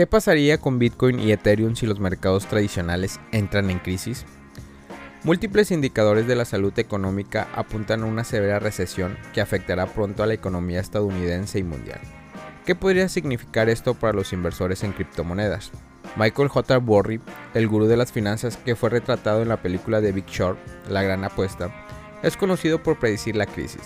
¿Qué pasaría con Bitcoin y Ethereum si los mercados tradicionales entran en crisis? Múltiples indicadores de la salud económica apuntan a una severa recesión que afectará pronto a la economía estadounidense y mundial. ¿Qué podría significar esto para los inversores en criptomonedas? Michael J. Burry, el gurú de las finanzas que fue retratado en la película de Big Short, La Gran Apuesta, es conocido por predecir la crisis,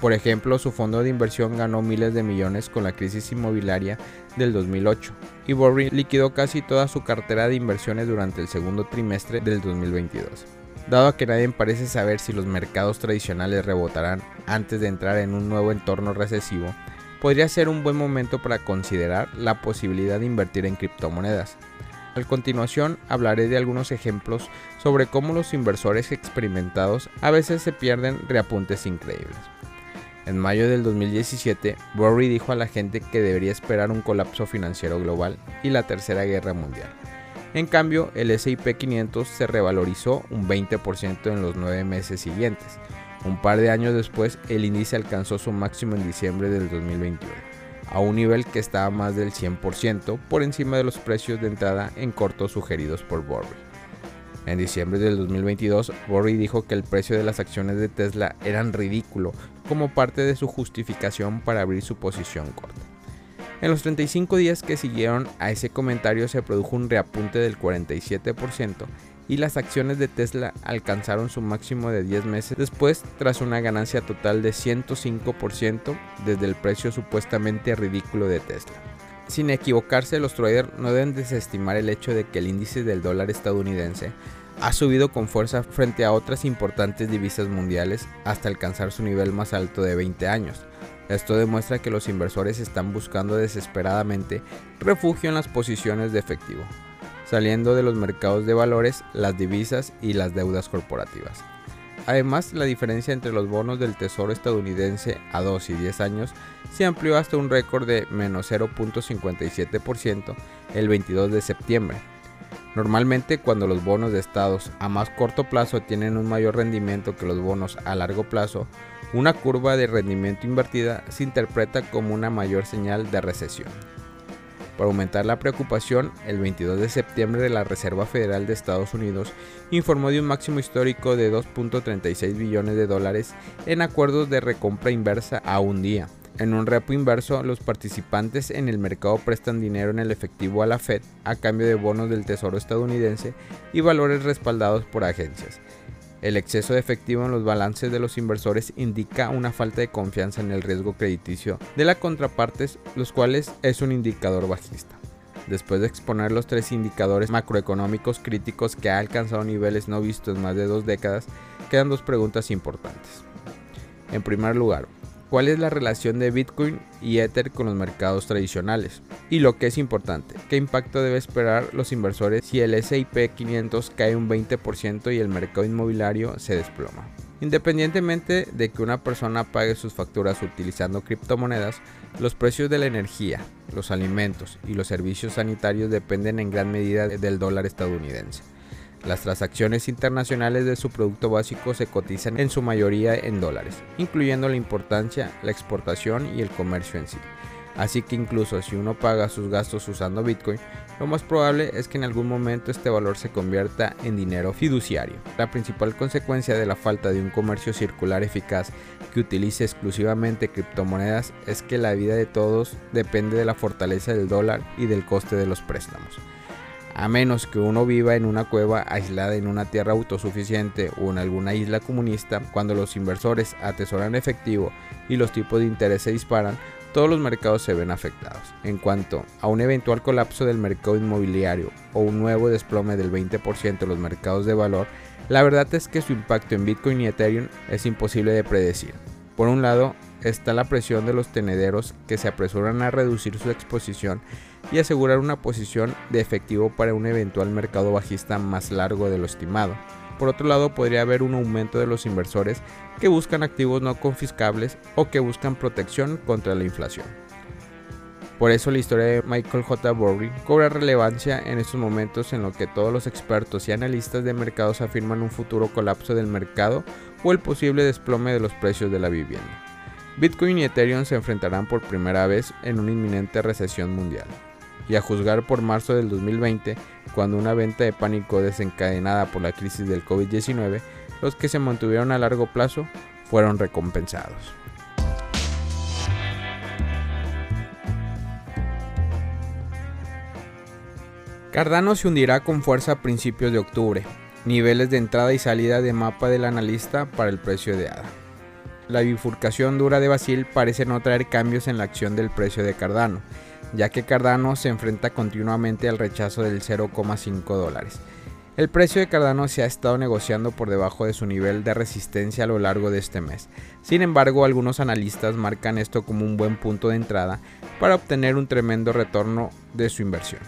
por ejemplo, su fondo de inversión ganó miles de millones con la crisis inmobiliaria del 2008 y Borry liquidó casi toda su cartera de inversiones durante el segundo trimestre del 2022. Dado que nadie parece saber si los mercados tradicionales rebotarán antes de entrar en un nuevo entorno recesivo, podría ser un buen momento para considerar la posibilidad de invertir en criptomonedas. A continuación hablaré de algunos ejemplos sobre cómo los inversores experimentados a veces se pierden reapuntes increíbles. En mayo del 2017, Burry dijo a la gente que debería esperar un colapso financiero global y la Tercera Guerra Mundial. En cambio, el SIP 500 se revalorizó un 20% en los nueve meses siguientes. Un par de años después, el índice alcanzó su máximo en diciembre del 2021, a un nivel que estaba más del 100% por encima de los precios de entrada en corto sugeridos por Burry. En diciembre del 2022, Burry dijo que el precio de las acciones de Tesla eran ridículo como parte de su justificación para abrir su posición corta. En los 35 días que siguieron a ese comentario se produjo un reapunte del 47% y las acciones de Tesla alcanzaron su máximo de 10 meses después tras una ganancia total de 105% desde el precio supuestamente ridículo de Tesla. Sin equivocarse, los traders no deben desestimar el hecho de que el índice del dólar estadounidense ha subido con fuerza frente a otras importantes divisas mundiales hasta alcanzar su nivel más alto de 20 años. Esto demuestra que los inversores están buscando desesperadamente refugio en las posiciones de efectivo, saliendo de los mercados de valores, las divisas y las deudas corporativas. Además, la diferencia entre los bonos del Tesoro estadounidense a 2 y 10 años se amplió hasta un récord de menos 0.57% el 22 de septiembre, Normalmente cuando los bonos de estados a más corto plazo tienen un mayor rendimiento que los bonos a largo plazo, una curva de rendimiento invertida se interpreta como una mayor señal de recesión. Para aumentar la preocupación, el 22 de septiembre la Reserva Federal de Estados Unidos informó de un máximo histórico de 2.36 billones de dólares en acuerdos de recompra inversa a un día, en un repo inverso, los participantes en el mercado prestan dinero en el efectivo a la Fed a cambio de bonos del Tesoro estadounidense y valores respaldados por agencias. El exceso de efectivo en los balances de los inversores indica una falta de confianza en el riesgo crediticio de las contrapartes, los cuales es un indicador bajista. Después de exponer los tres indicadores macroeconómicos críticos que ha alcanzado niveles no vistos en más de dos décadas, quedan dos preguntas importantes. En primer lugar, cuál es la relación de Bitcoin y Ether con los mercados tradicionales. Y lo que es importante, qué impacto debe esperar los inversores si el SIP 500 cae un 20% y el mercado inmobiliario se desploma. Independientemente de que una persona pague sus facturas utilizando criptomonedas, los precios de la energía, los alimentos y los servicios sanitarios dependen en gran medida del dólar estadounidense. Las transacciones internacionales de su producto básico se cotizan en su mayoría en dólares, incluyendo la importancia, la exportación y el comercio en sí. Así que incluso si uno paga sus gastos usando Bitcoin, lo más probable es que en algún momento este valor se convierta en dinero fiduciario. La principal consecuencia de la falta de un comercio circular eficaz que utilice exclusivamente criptomonedas es que la vida de todos depende de la fortaleza del dólar y del coste de los préstamos a menos que uno viva en una cueva aislada en una tierra autosuficiente o en alguna isla comunista, cuando los inversores atesoran efectivo y los tipos de interés se disparan, todos los mercados se ven afectados. En cuanto a un eventual colapso del mercado inmobiliario o un nuevo desplome del 20% de los mercados de valor, la verdad es que su impacto en Bitcoin y Ethereum es imposible de predecir. Por un lado, está la presión de los tenederos que se apresuran a reducir su exposición y asegurar una posición de efectivo para un eventual mercado bajista más largo de lo estimado. Por otro lado, podría haber un aumento de los inversores que buscan activos no confiscables o que buscan protección contra la inflación. Por eso la historia de Michael J. Burry cobra relevancia en estos momentos en lo que todos los expertos y analistas de mercados afirman un futuro colapso del mercado o el posible desplome de los precios de la vivienda. Bitcoin y Ethereum se enfrentarán por primera vez en una inminente recesión mundial y a juzgar por marzo del 2020, cuando una venta de pánico desencadenada por la crisis del COVID-19, los que se mantuvieron a largo plazo fueron recompensados. Cardano se hundirá con fuerza a principios de octubre. Niveles de entrada y salida de mapa del analista para el precio de ADA. La bifurcación dura de Basil parece no traer cambios en la acción del precio de Cardano, ya que Cardano se enfrenta continuamente al rechazo del 0,5 dólares. El precio de Cardano se ha estado negociando por debajo de su nivel de resistencia a lo largo de este mes. Sin embargo, algunos analistas marcan esto como un buen punto de entrada para obtener un tremendo retorno de su inversión.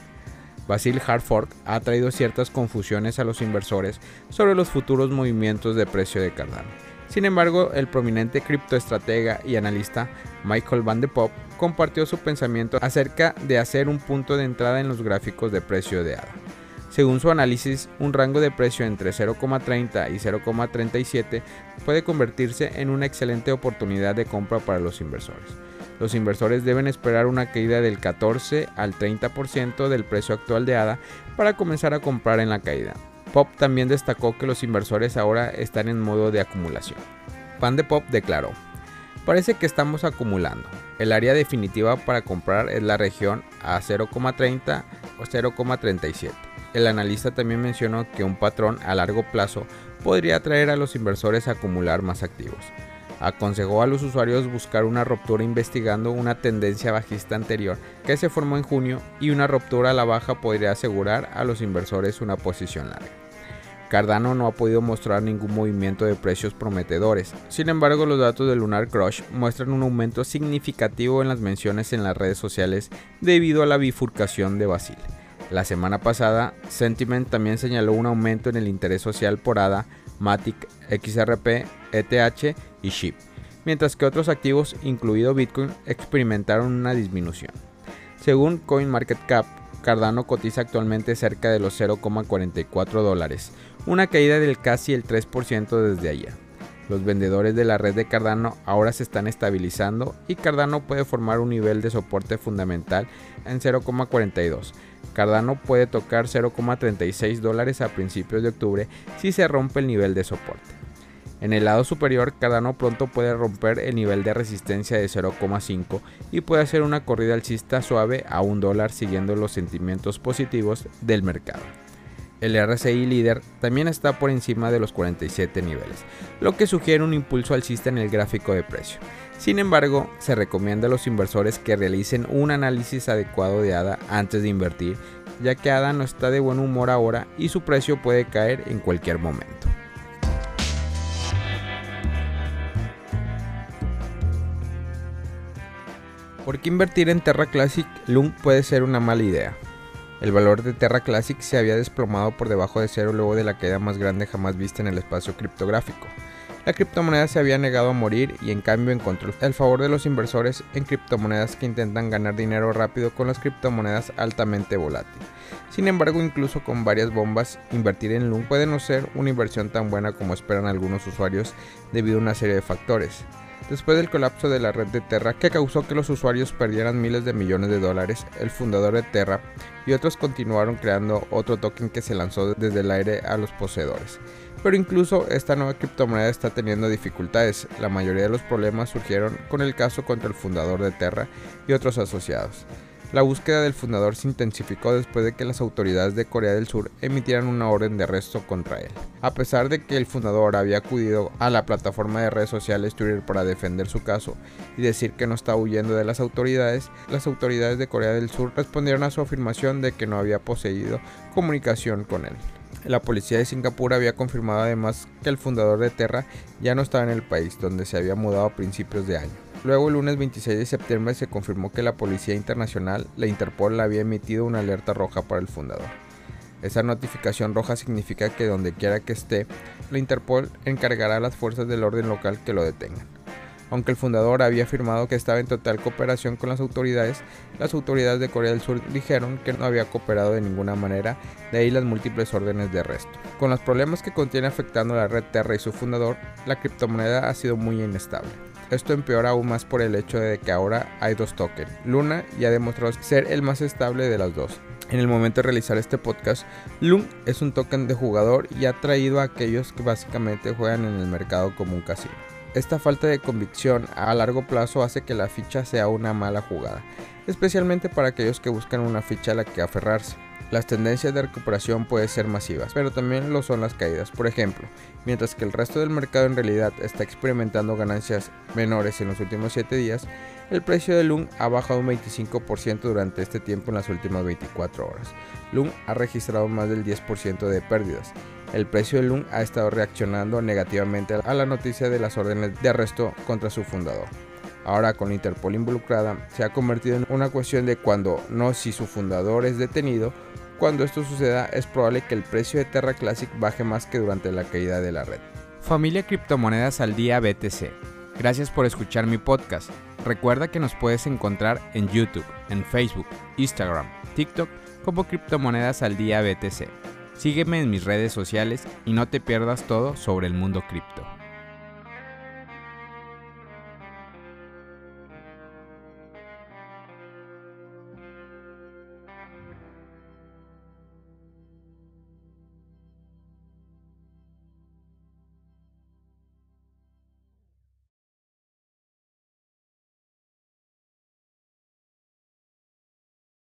Basil Hartford ha traído ciertas confusiones a los inversores sobre los futuros movimientos de precio de Cardano. Sin embargo, el prominente criptoestratega y analista Michael Van de Pop compartió su pensamiento acerca de hacer un punto de entrada en los gráficos de precio de ADA. Según su análisis, un rango de precio entre 0,30 y 0,37 puede convertirse en una excelente oportunidad de compra para los inversores los inversores deben esperar una caída del 14 al 30% del precio actual de ADA para comenzar a comprar en la caída. Pop también destacó que los inversores ahora están en modo de acumulación. Pan de Pop declaró, parece que estamos acumulando. El área definitiva para comprar es la región a 0,30 o 0,37. El analista también mencionó que un patrón a largo plazo podría atraer a los inversores a acumular más activos aconsejó a los usuarios buscar una ruptura investigando una tendencia bajista anterior que se formó en junio y una ruptura a la baja podría asegurar a los inversores una posición larga. Cardano no ha podido mostrar ningún movimiento de precios prometedores. Sin embargo, los datos de Lunar Crush muestran un aumento significativo en las menciones en las redes sociales debido a la bifurcación de Basil. La semana pasada, Sentiment también señaló un aumento en el interés social por ADA, Matic, XRP, ETH y SHIB, mientras que otros activos, incluido Bitcoin, experimentaron una disminución. Según CoinMarketCap, Cardano cotiza actualmente cerca de los 0,44 dólares, una caída del casi el 3% desde ayer. Los vendedores de la red de Cardano ahora se están estabilizando y Cardano puede formar un nivel de soporte fundamental en 0,42. Cardano puede tocar 0,36 dólares a principios de octubre si se rompe el nivel de soporte. En el lado superior, Cardano pronto puede romper el nivel de resistencia de 0,5 y puede hacer una corrida alcista suave a un dólar siguiendo los sentimientos positivos del mercado. El RSI líder también está por encima de los 47 niveles, lo que sugiere un impulso alcista en el gráfico de precio. Sin embargo, se recomienda a los inversores que realicen un análisis adecuado de ADA antes de invertir, ya que ADA no está de buen humor ahora y su precio puede caer en cualquier momento. ¿Por qué invertir en Terra Classic Lung puede ser una mala idea? El valor de Terra Classic se había desplomado por debajo de cero luego de la caída más grande jamás vista en el espacio criptográfico. La criptomoneda se había negado a morir y en cambio encontró el favor de los inversores en criptomonedas que intentan ganar dinero rápido con las criptomonedas altamente volátiles. Sin embargo, incluso con varias bombas, invertir en Lung puede no ser una inversión tan buena como esperan algunos usuarios debido a una serie de factores después del colapso de la red de Terra que causó que los usuarios perdieran miles de millones de dólares, el fundador de Terra y otros continuaron creando otro token que se lanzó desde el aire a los poseedores. Pero incluso esta nueva criptomoneda está teniendo dificultades. La mayoría de los problemas surgieron con el caso contra el fundador de Terra y otros asociados. La búsqueda del fundador se intensificó después de que las autoridades de Corea del Sur emitieran una orden de arresto contra él. A pesar de que el fundador había acudido a la plataforma de redes sociales Twitter para defender su caso y decir que no está huyendo de las autoridades, las autoridades de Corea del Sur respondieron a su afirmación de que no había poseído comunicación con él. La policía de Singapur había confirmado además que el fundador de Terra ya no estaba en el país, donde se había mudado a principios de año. Luego, el lunes 26 de septiembre, se confirmó que la Policía Internacional, la Interpol, había emitido una alerta roja para el fundador. Esa notificación roja significa que donde quiera que esté, la Interpol encargará a las fuerzas del orden local que lo detengan. Aunque el fundador había afirmado que estaba en total cooperación con las autoridades, las autoridades de Corea del Sur dijeron que no había cooperado de ninguna manera, de ahí las múltiples órdenes de arresto. Con los problemas que contiene afectando a la red Terra y su fundador, la criptomoneda ha sido muy inestable. Esto empeora aún más por el hecho de que ahora hay dos tokens. Luna ya ha demostrado ser el más estable de las dos. En el momento de realizar este podcast, Lung es un token de jugador y ha traído a aquellos que básicamente juegan en el mercado como un casino. Esta falta de convicción a largo plazo hace que la ficha sea una mala jugada, especialmente para aquellos que buscan una ficha a la que aferrarse. Las tendencias de recuperación pueden ser masivas, pero también lo son las caídas. Por ejemplo, mientras que el resto del mercado en realidad está experimentando ganancias menores en los últimos 7 días, el precio de LUN ha bajado un 25% durante este tiempo en las últimas 24 horas. LUN ha registrado más del 10% de pérdidas. El precio de LUN ha estado reaccionando negativamente a la noticia de las órdenes de arresto contra su fundador. Ahora con Interpol involucrada, se ha convertido en una cuestión de cuando, no si su fundador es detenido, cuando esto suceda es probable que el precio de Terra Classic baje más que durante la caída de la red. Familia Criptomonedas al Día BTC. Gracias por escuchar mi podcast. Recuerda que nos puedes encontrar en YouTube, en Facebook, Instagram, TikTok como Criptomonedas al Día BTC. Sígueme en mis redes sociales y no te pierdas todo sobre el mundo cripto.